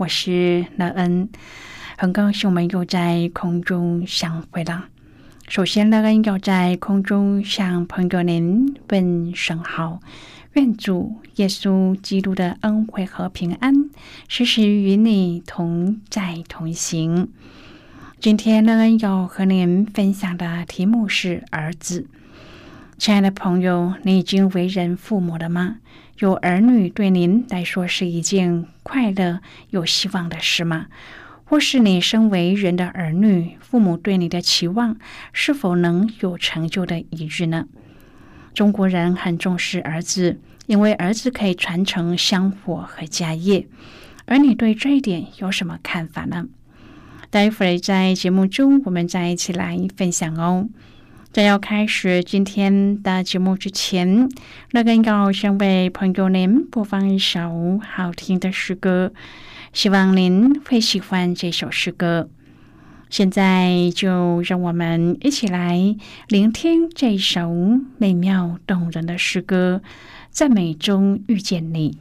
我是乐恩，很高兴我们又在空中相会了。首先，乐恩要在空中向朋友您问声好，愿主耶稣基督的恩惠和平安时时与你同在同行。今天，乐恩要和您分享的题目是儿子。亲爱的朋友，你已经为人父母了吗？有儿女对您来说是一件快乐、有希望的事吗？或是你身为人的儿女，父母对你的期望是否能有成就的一日呢？中国人很重视儿子，因为儿子可以传承香火和家业。而你对这一点有什么看法呢？待会儿在节目中，我们再一起来分享哦。在要开始今天的节目之前，那个要先为朋友您播放一首好听的诗歌，希望您会喜欢这首诗歌。现在就让我们一起来聆听这首美妙动人的诗歌，在美中遇见你。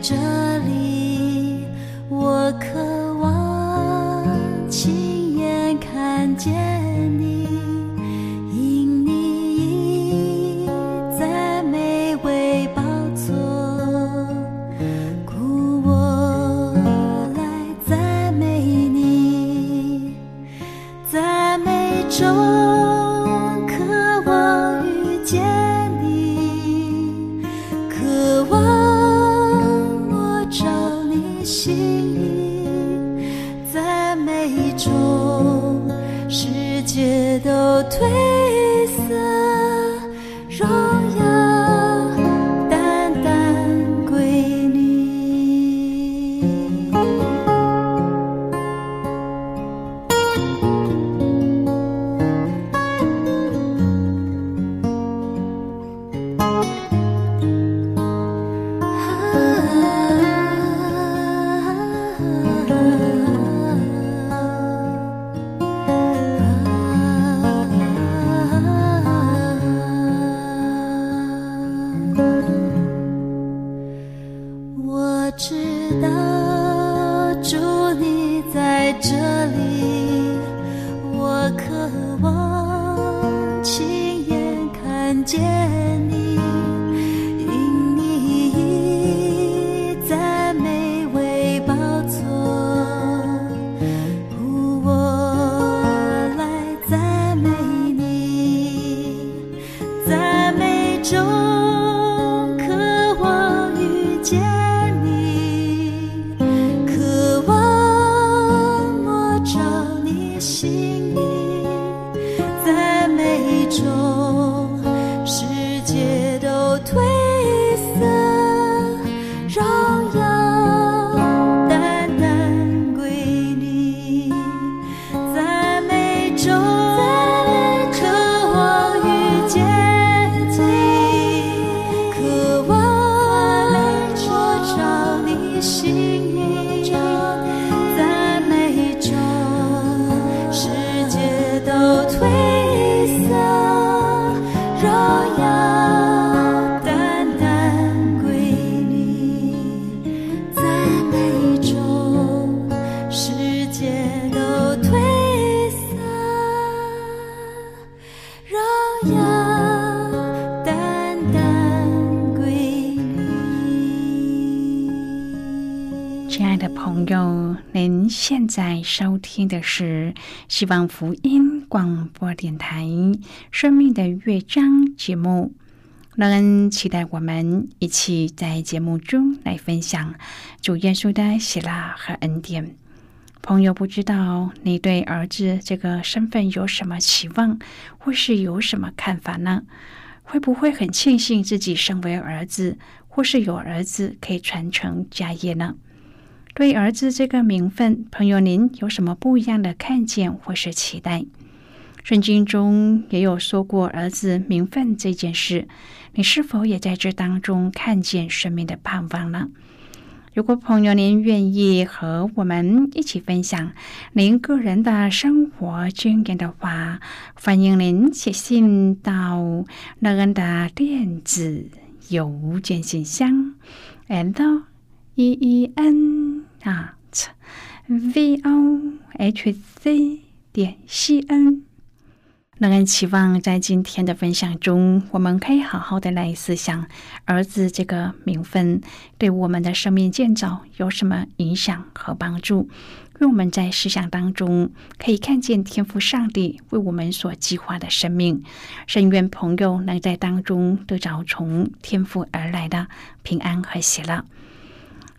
这里我可亲爱的朋友，您现在收听的是希望福音广播电台《生命的乐章》节目。让人期待我们一起在节目中来分享主耶稣的喜乐和恩典。朋友，不知道你对儿子这个身份有什么期望，或是有什么看法呢？会不会很庆幸自己身为儿子，或是有儿子可以传承家业呢？对儿子这个名分，朋友您有什么不一样的看见或是期待？圣经中也有说过儿子名分这件事，你是否也在这当中看见生命的盼望呢？如果朋友您愿意和我们一起分享您个人的生活经验的话，欢迎您写信到乐恩的电子邮件信箱，l e e n at v o h c 点 c n。让人期望在今天的分享中，我们可以好好的来思想儿子这个名分对我们的生命建造有什么影响和帮助。愿我们在思想当中可以看见天赋上帝为我们所计划的生命。深愿朋友能在当中得着从天赋而来的平安和喜乐。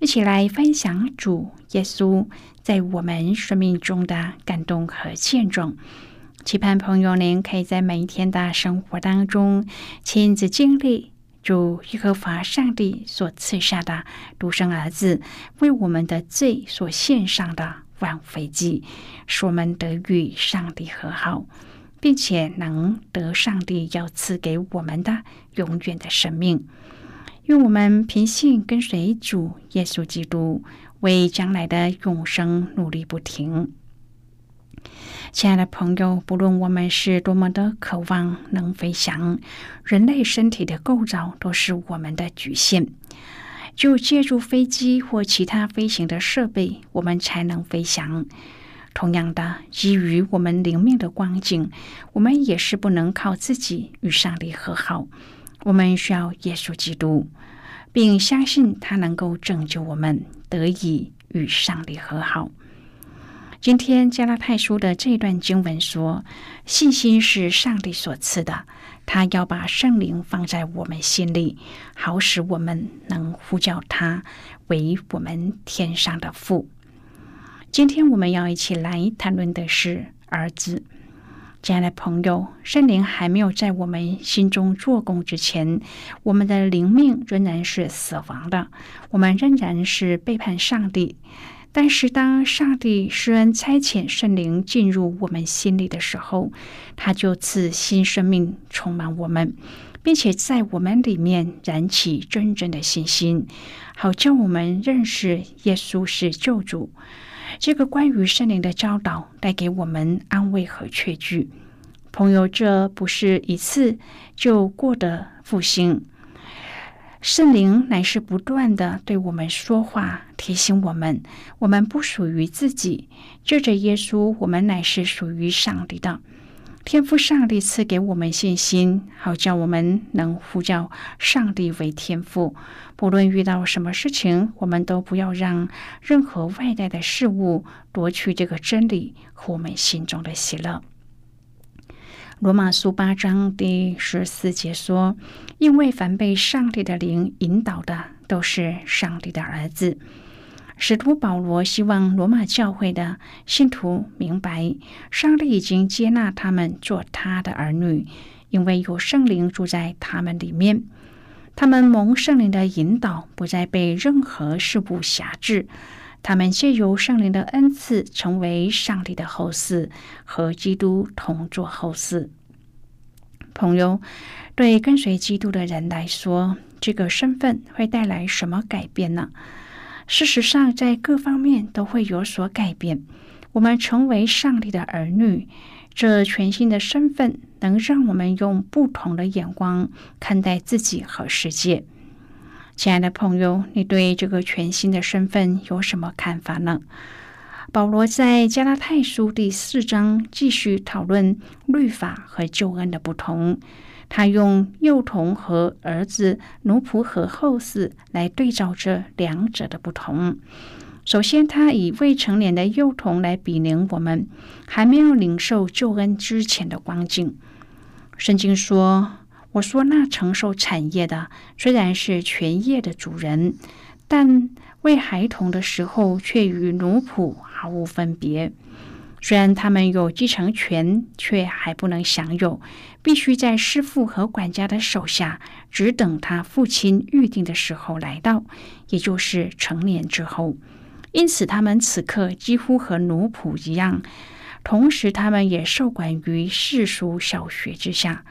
一起来分享主耶稣在我们生命中的感动和见证。期盼朋友您可以在每一天的生活当中亲自经历。主耶和华上帝所赐下的独生儿子，为我们的罪所献上的挽回祭，使我们得与上帝和好，并且能得上帝要赐给我们的永远的生命。愿我们凭信跟随主耶稣基督，为将来的永生努力不停。亲爱的朋友，不论我们是多么的渴望能飞翔，人类身体的构造都是我们的局限。就借助飞机或其他飞行的设备，我们才能飞翔。同样的，基于我们灵命的光景，我们也是不能靠自己与上帝和好。我们需要耶稣基督，并相信他能够拯救我们，得以与上帝和好。今天加拉太书的这段经文说：“信心是上帝所赐的，他要把圣灵放在我们心里，好使我们能呼叫他为我们天上的父。”今天我们要一起来谈论的是儿子。亲爱的朋友，圣灵还没有在我们心中做工之前，我们的灵命仍然是死亡的，我们仍然是背叛上帝。但是，当上帝施恩差遣圣灵进入我们心里的时候，他就赐新生命充满我们，并且在我们里面燃起真正的信心，好叫我们认识耶稣是救主。这个关于圣灵的教导带给我们安慰和确据。朋友，这不是一次就过的复兴。圣灵乃是不断的对我们说话，提醒我们，我们不属于自己。借着耶稣，我们乃是属于上帝的。天父上帝赐给我们信心，好叫我们能呼叫上帝为天父。不论遇到什么事情，我们都不要让任何外在的事物夺去这个真理和我们心中的喜乐。罗马书八章第十四节说：“因为凡被上帝的灵引导的，都是上帝的儿子。”使徒保罗希望罗马教会的信徒明白，上帝已经接纳他们做他的儿女，因为有圣灵住在他们里面。他们蒙圣灵的引导，不再被任何事物辖制。他们借由圣灵的恩赐，成为上帝的后嗣，和基督同作后嗣。朋友，对跟随基督的人来说，这个身份会带来什么改变呢？事实上，在各方面都会有所改变。我们成为上帝的儿女，这全新的身份能让我们用不同的眼光看待自己和世界。亲爱的朋友，你对这个全新的身份有什么看法呢？保罗在加拉太书第四章继续讨论律法和救恩的不同。他用幼童和儿子、奴仆和后嗣来对照这两者的不同。首先，他以未成年的幼童来比拟我们还没有领受救恩之前的光景。圣经说：“我说那承受产业的，虽然是全业的主人，但为孩童的时候，却与奴仆毫无分别。虽然他们有继承权，却还不能享有，必须在师傅和管家的手下，只等他父亲预定的时候来到，也就是成年之后。”因此，他们此刻几乎和奴仆一样，同时他们也受管于世俗小学之下。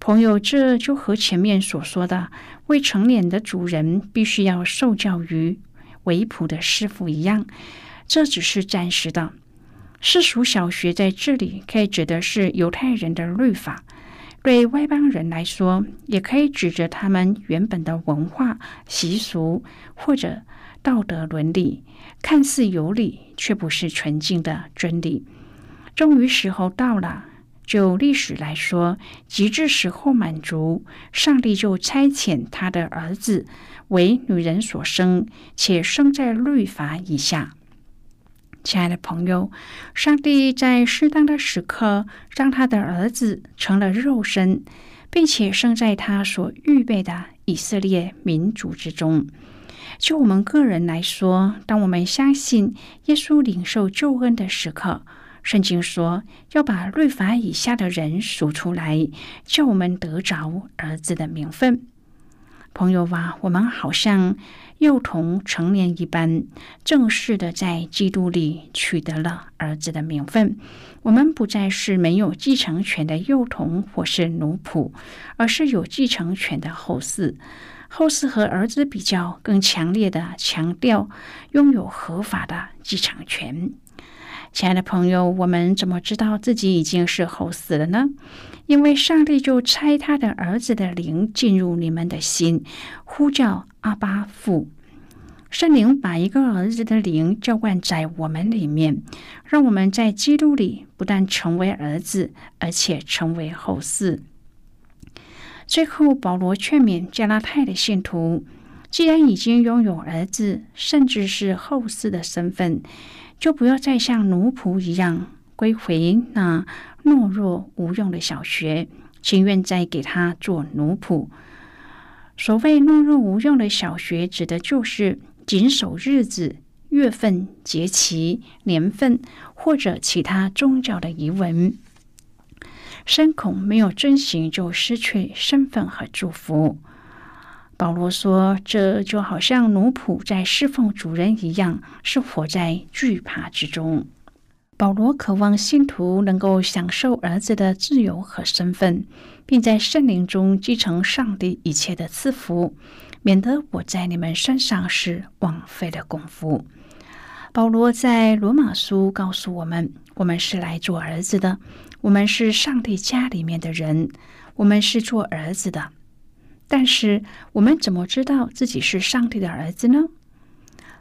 朋友，这就和前面所说的未成年的主人必须要受教于维普的师傅一样，这只是暂时的。世俗小学在这里可以指的是犹太人的律法，对外邦人来说，也可以指着他们原本的文化习俗或者。道德伦理看似有理，却不是纯净的真理。终于时候到了，就历史来说，极致时候满足，上帝就差遣他的儿子为女人所生，且生在律法以下。亲爱的朋友，上帝在适当的时刻，让他的儿子成了肉身，并且生在他所预备的以色列民族之中。就我们个人来说，当我们相信耶稣领受救恩的时刻，圣经说要把律法以下的人数出来，叫我们得着儿子的名分。朋友啊，我们好像幼童成年一般，正式的在基督里取得了儿子的名分。我们不再是没有继承权的幼童或是奴仆，而是有继承权的后嗣。后嗣和儿子比较，更强烈的强调拥有合法的继承权。亲爱的朋友，我们怎么知道自己已经是后嗣了呢？因为上帝就差他的儿子的灵进入你们的心，呼叫阿巴父。圣灵把一个儿子的灵浇灌在我们里面，让我们在基督里不但成为儿子，而且成为后嗣。最后，保罗劝勉加拉太的信徒：既然已经拥有儿子，甚至是后嗣的身份，就不要再像奴仆一样归回那懦弱无用的小学，情愿再给他做奴仆。所谓懦弱无用的小学，指的就是谨守日子、月份、节期、年份或者其他宗教的遗文。深恐没有遵行，就失去身份和祝福。保罗说：“这就好像奴仆在侍奉主人一样，是活在惧怕之中。”保罗渴望信徒能够享受儿子的自由和身份，并在圣灵中继承上帝一切的赐福，免得我在你们身上是枉费了功夫。保罗在罗马书告诉我们：“我们是来做儿子的。”我们是上帝家里面的人，我们是做儿子的。但是我们怎么知道自己是上帝的儿子呢？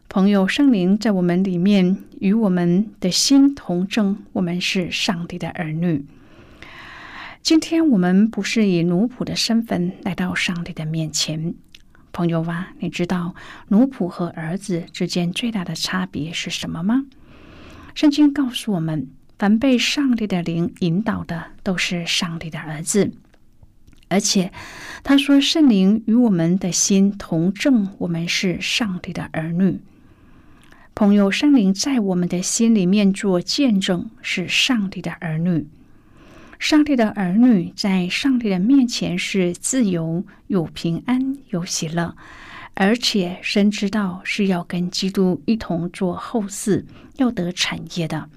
朋友，圣灵在我们里面与我们的心同证，我们是上帝的儿女。今天我们不是以奴仆的身份来到上帝的面前。朋友啊，你知道奴仆和儿子之间最大的差别是什么吗？圣经告诉我们。凡被上帝的灵引导的，都是上帝的儿子。而且他说：“圣灵与我们的心同证，我们是上帝的儿女。”朋友，圣灵在我们的心里面做见证，是上帝的儿女。上帝的儿女在上帝的面前是自由、有平安、有喜乐，而且深知道是要跟基督一同做后嗣，要得产业的。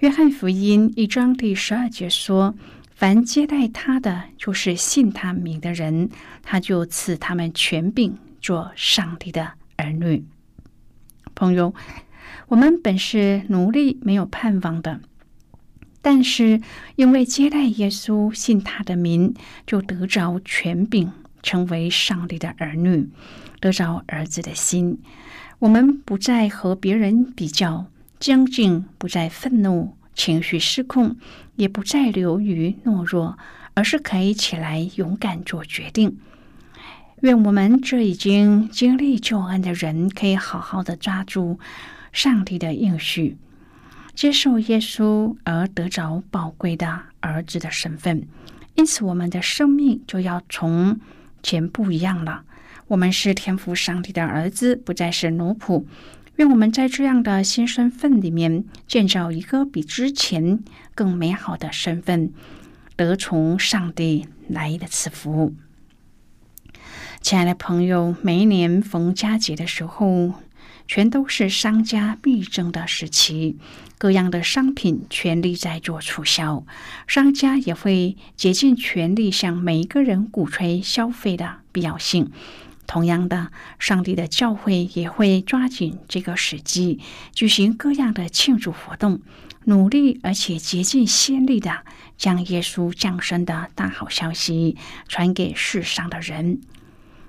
约翰福音一章第十二节说：“凡接待他的，就是信他名的人，他就赐他们权柄，做上帝的儿女。”朋友，我们本是奴隶，没有盼望的，但是因为接待耶稣、信他的名，就得着权柄，成为上帝的儿女，得着儿子的心。我们不再和别人比较，将近不再愤怒、情绪失控，也不再流于懦弱，而是可以起来勇敢做决定。愿我们这已经经历救恩的人，可以好好的抓住上帝的应许。接受耶稣而得着宝贵的儿子的身份，因此我们的生命就要从前不一样了。我们是天赋上帝的儿子，不再是奴仆。愿我们在这样的新身份里面建造一个比之前更美好的身份，得从上帝来的赐福。亲爱的朋友，每一年逢佳节的时候。全都是商家必争的时期，各样的商品全力在做促销，商家也会竭尽全力向每一个人鼓吹消费的必要性。同样的，上帝的教会也会抓紧这个时机，举行各样的庆祝活动，努力而且竭尽心力的将耶稣降生的大好消息传给世上的人。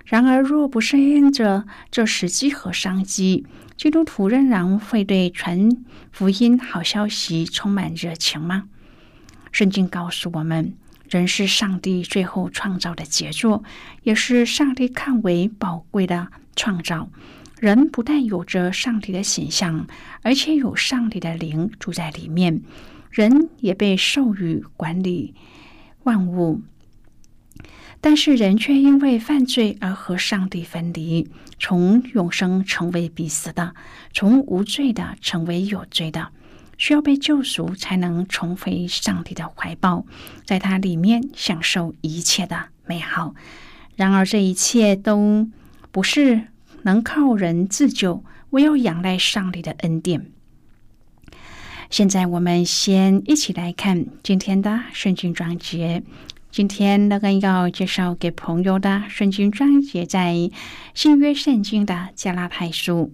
然而，若不是因着这时机和商机，基督徒仍然会对传福音好消息充满热情吗？圣经告诉我们，人是上帝最后创造的杰作，也是上帝看为宝贵的创造。人不但有着上帝的形象，而且有上帝的灵住在里面，人也被授予管理万物。但是人却因为犯罪而和上帝分离，从永生成为彼此的，从无罪的成为有罪的，需要被救赎才能重回上帝的怀抱，在他里面享受一切的美好。然而这一切都不是能靠人自救，唯有仰赖上帝的恩典。现在我们先一起来看今天的圣经章节。今天那个要介绍给朋友的圣经章节在新约圣经的加拉太书。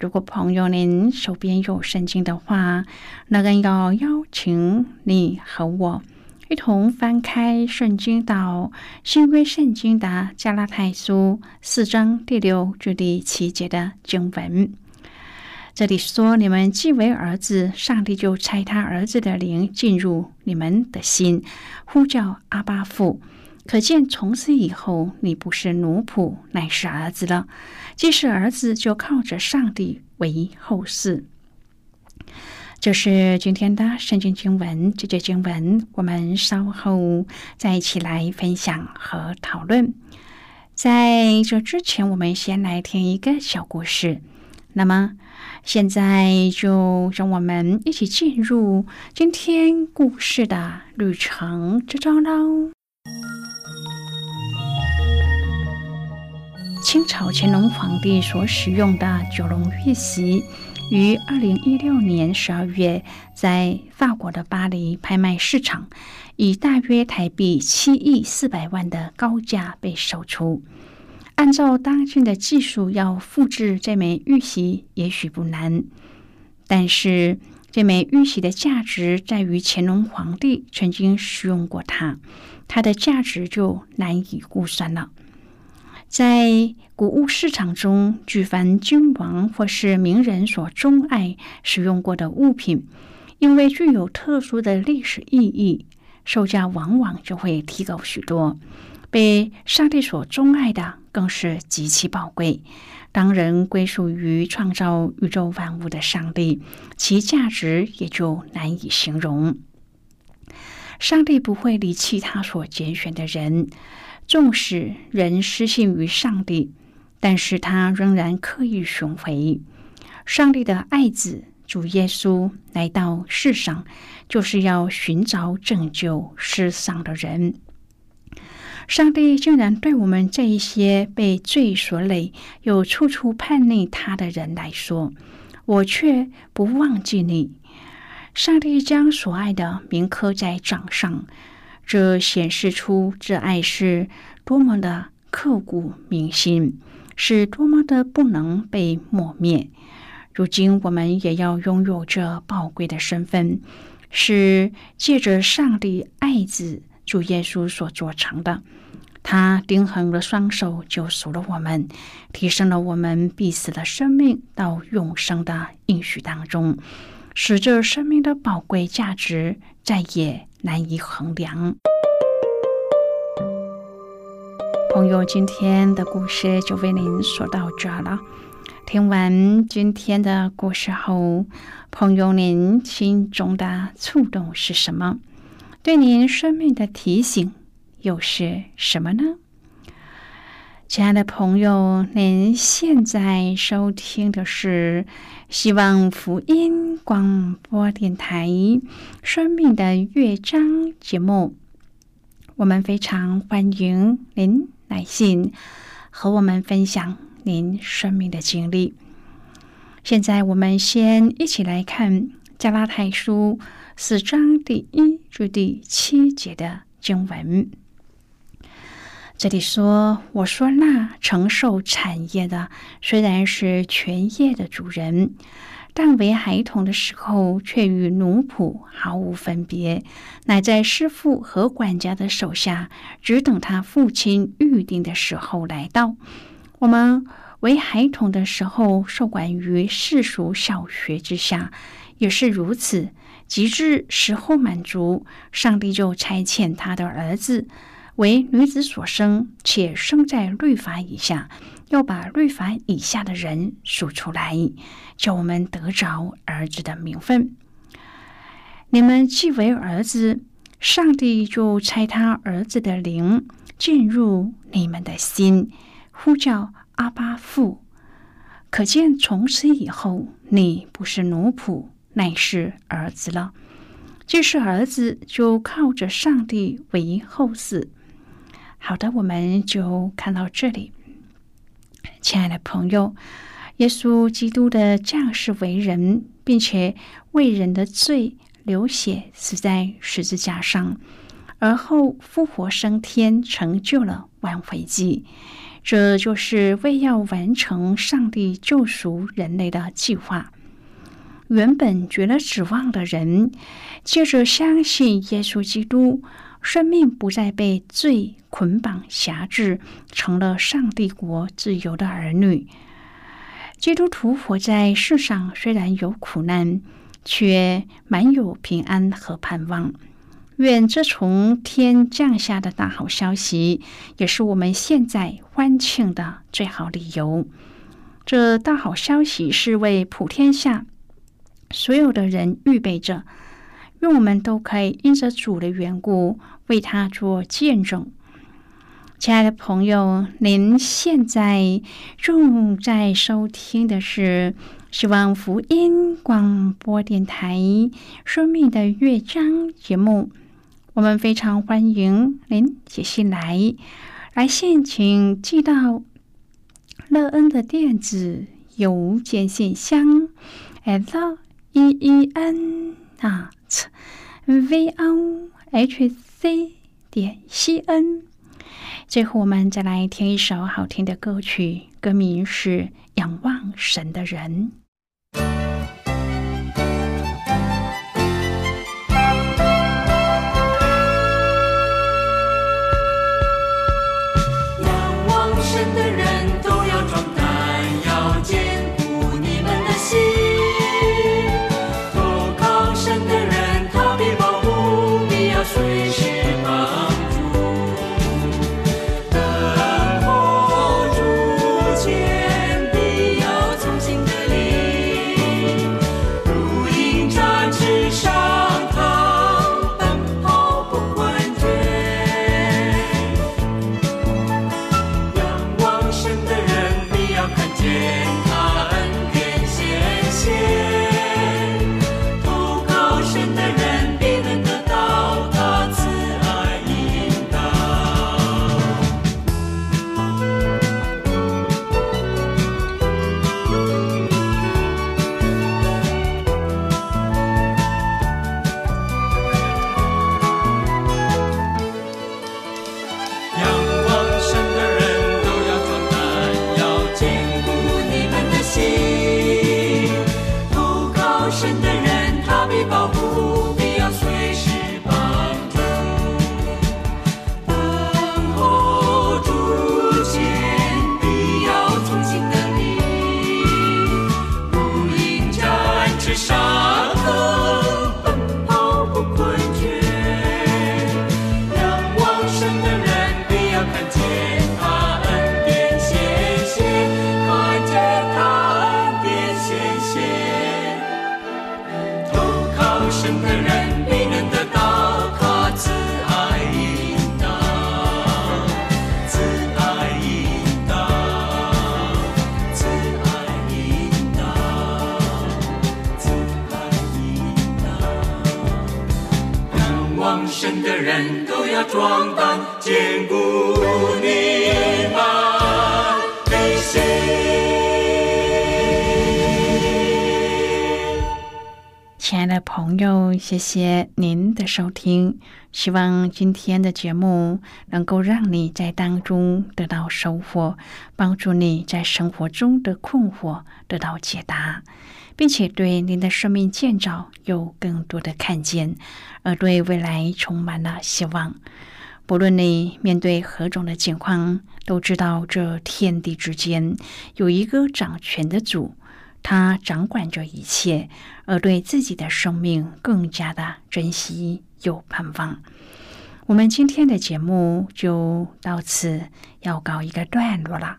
如果朋友您手边有圣经的话，那个要邀请你和我一同翻开圣经到新约圣经的加拉太书四章第六至第七节的经文。这里说：“你们既为儿子，上帝就差他儿子的灵进入你们的心，呼叫阿巴父。可见从此以后，你不是奴仆，乃是儿子了。既是儿子，就靠着上帝为后嗣。”这是今天的圣经经文。这节经文我们稍后再一起来分享和讨论。在这之前，我们先来听一个小故事。那么。现在就让我们一起进入今天故事的旅程之中喽。清朝乾隆皇帝所使用的九龙玉玺，于二零一六年十二月在法国的巴黎拍卖市场，以大约台币七亿四百万的高价被售出。按照当今的技术，要复制这枚玉玺也许不难，但是这枚玉玺的价值在于乾隆皇帝曾经使用过它，它的价值就难以估算了。在古物市场中，举凡君王或是名人所钟爱使用过的物品，因为具有特殊的历史意义，售价往往就会提高许多。被上帝所钟爱的更是极其宝贵。当人归属于创造宇宙万物的上帝，其价值也就难以形容。上帝不会离弃他所拣选的人，纵使人失信于上帝，但是他仍然刻意寻回。上帝的爱子主耶稣来到世上，就是要寻找拯救世上的人。上帝竟然对我们这一些被罪所累又处处叛逆他的人来说，我却不忘记你。上帝将所爱的铭刻在掌上，这显示出这爱是多么的刻骨铭心，是多么的不能被抹灭。如今我们也要拥有这宝贵的身份。是借着上帝爱子主耶稣所做成的。他钉痕了双手，救赎了我们，提升了我们必死的生命到永生的应许当中，使这生命的宝贵价值再也难以衡量。朋友，今天的故事就为您说到这了。听完今天的故事后，朋友，您心中的触动是什么？对您生命的提醒？又是什么呢？亲爱的朋友，您现在收听的是希望福音广播电台《生命的乐章》节目。我们非常欢迎您来信和我们分享您生命的经历。现在，我们先一起来看《加拉太书》四章第一至第七节的经文。这里说：“我说那承受产业的，虽然是全业的主人，但为孩童的时候，却与奴仆毫无分别，乃在师傅和管家的手下，只等他父亲预定的时候来到。我们为孩童的时候，受管于世俗小学之下，也是如此。及至时候满足，上帝就差遣他的儿子。”为女子所生，且生在律法以下，要把律法以下的人数出来，叫我们得着儿子的名分。你们既为儿子，上帝就差他儿子的灵进入你们的心，呼叫阿巴父。可见从此以后，你不是奴仆，乃是儿子了。既是儿子，就靠着上帝为后嗣。好的，我们就看到这里，亲爱的朋友，耶稣基督的降世为人，并且为人的罪流血，死在十字架上，而后复活升天，成就了挽回祭。这就是为要完成上帝救赎人类的计划。原本绝了指望的人，借着相信耶稣基督。生命不再被罪捆绑辖制，成了上帝国自由的儿女。基督徒活在世上，虽然有苦难，却满有平安和盼望。愿这从天降下的大好消息，也是我们现在欢庆的最好理由。这大好消息是为普天下所有的人预备着。愿我们都可以因着主的缘故为他做见证。亲爱的朋友，您现在正在收听的是希望福音广播电台《生命的乐章》节目。我们非常欢迎您写信来，来信请寄到乐恩的电子邮件信箱，l e e n 啊。V o h c 点 c n。最后，我们再来听一首好听的歌曲，歌名是《仰望神的人》。神的人。神的人都要壮胆，坚固你们的心。亲爱的朋友，谢谢您的收听。希望今天的节目能够让你在当中得到收获，帮助你在生活中的困惑得到解答，并且对您的生命建造有更多的看见，而对未来充满了希望。不论你面对何种的境况，都知道这天地之间有一个掌权的主。他掌管着一切，而对自己的生命更加的珍惜又盼望。我们今天的节目就到此要告一个段落了。